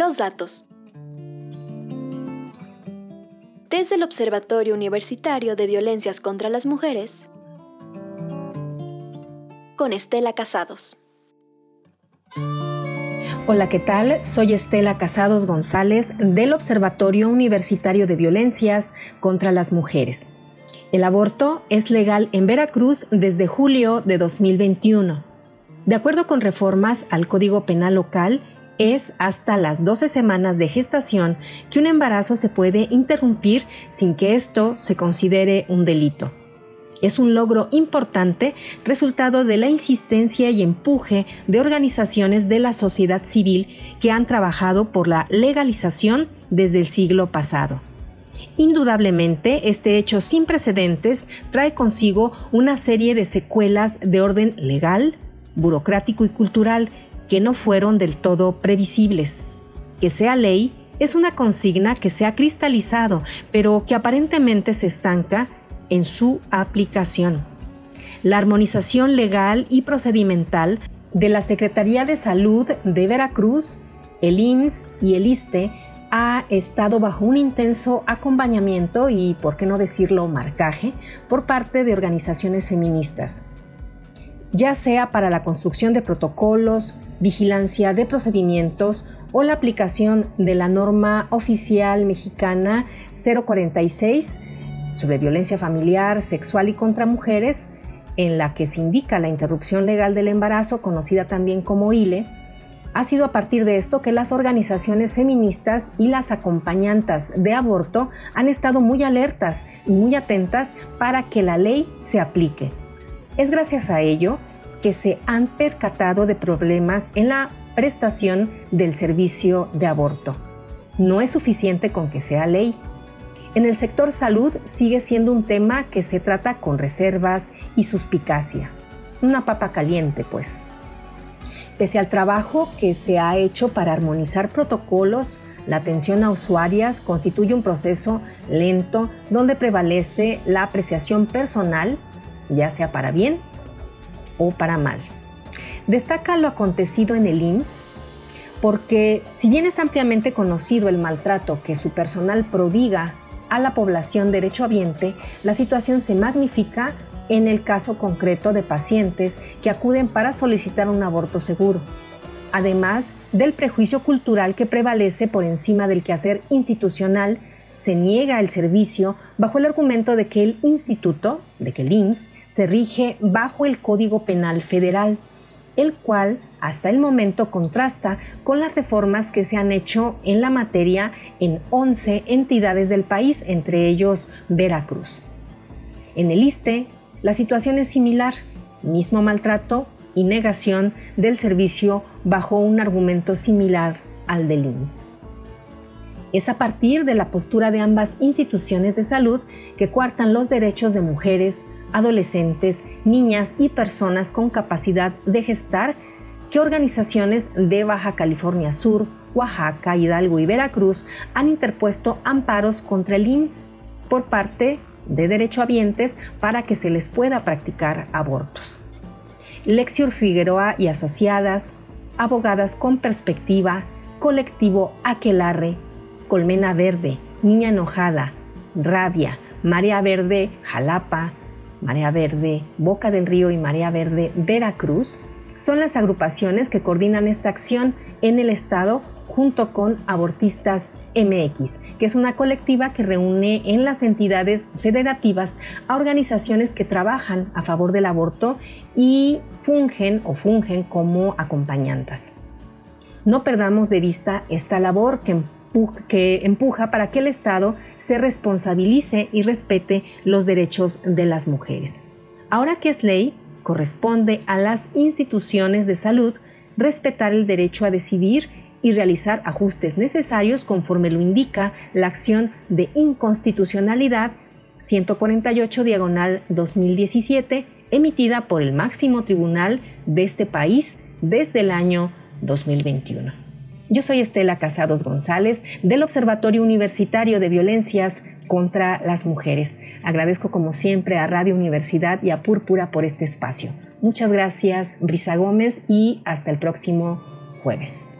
Los datos. Desde el Observatorio Universitario de Violencias contra las Mujeres, con Estela Casados. Hola, ¿qué tal? Soy Estela Casados González del Observatorio Universitario de Violencias contra las Mujeres. El aborto es legal en Veracruz desde julio de 2021. De acuerdo con reformas al Código Penal local, es hasta las 12 semanas de gestación que un embarazo se puede interrumpir sin que esto se considere un delito. Es un logro importante resultado de la insistencia y empuje de organizaciones de la sociedad civil que han trabajado por la legalización desde el siglo pasado. Indudablemente, este hecho sin precedentes trae consigo una serie de secuelas de orden legal, burocrático y cultural que no fueron del todo previsibles. Que sea ley es una consigna que se ha cristalizado, pero que aparentemente se estanca en su aplicación. La armonización legal y procedimental de la Secretaría de Salud de Veracruz, el INS y el ISTE ha estado bajo un intenso acompañamiento y, por qué no decirlo, marcaje por parte de organizaciones feministas, ya sea para la construcción de protocolos, vigilancia de procedimientos o la aplicación de la norma oficial mexicana 046 sobre violencia familiar, sexual y contra mujeres, en la que se indica la interrupción legal del embarazo, conocida también como ILE, ha sido a partir de esto que las organizaciones feministas y las acompañantas de aborto han estado muy alertas y muy atentas para que la ley se aplique. Es gracias a ello que se han percatado de problemas en la prestación del servicio de aborto. No es suficiente con que sea ley. En el sector salud sigue siendo un tema que se trata con reservas y suspicacia. Una papa caliente, pues. Pese al trabajo que se ha hecho para armonizar protocolos, la atención a usuarias constituye un proceso lento donde prevalece la apreciación personal, ya sea para bien o para mal. Destaca lo acontecido en el IMSS porque si bien es ampliamente conocido el maltrato que su personal prodiga a la población derechohabiente, la situación se magnifica en el caso concreto de pacientes que acuden para solicitar un aborto seguro, además del prejuicio cultural que prevalece por encima del quehacer institucional se niega el servicio bajo el argumento de que el instituto, de que el IMSS, se rige bajo el Código Penal Federal, el cual hasta el momento contrasta con las reformas que se han hecho en la materia en 11 entidades del país, entre ellos Veracruz. En el ISTE, la situación es similar, mismo maltrato y negación del servicio bajo un argumento similar al del IMSS. Es a partir de la postura de ambas instituciones de salud que cuartan los derechos de mujeres, adolescentes, niñas y personas con capacidad de gestar que organizaciones de Baja California Sur, Oaxaca, Hidalgo y Veracruz han interpuesto amparos contra el IMSS por parte de derechohabientes para que se les pueda practicar abortos. Lexior Figueroa y asociadas, abogadas con perspectiva, colectivo Aquelarre, Colmena Verde, Niña Enojada, Rabia, Marea Verde, Jalapa, Marea Verde, Boca del Río y Marea Verde, Veracruz, son las agrupaciones que coordinan esta acción en el Estado junto con Abortistas MX, que es una colectiva que reúne en las entidades federativas a organizaciones que trabajan a favor del aborto y fungen o fungen como acompañantes. No perdamos de vista esta labor que que empuja para que el Estado se responsabilice y respete los derechos de las mujeres. Ahora que es ley, corresponde a las instituciones de salud respetar el derecho a decidir y realizar ajustes necesarios conforme lo indica la acción de inconstitucionalidad 148 diagonal 2017 emitida por el máximo tribunal de este país desde el año 2021. Yo soy Estela Casados González del Observatorio Universitario de Violencias contra las Mujeres. Agradezco como siempre a Radio Universidad y a Púrpura por este espacio. Muchas gracias, Brisa Gómez, y hasta el próximo jueves.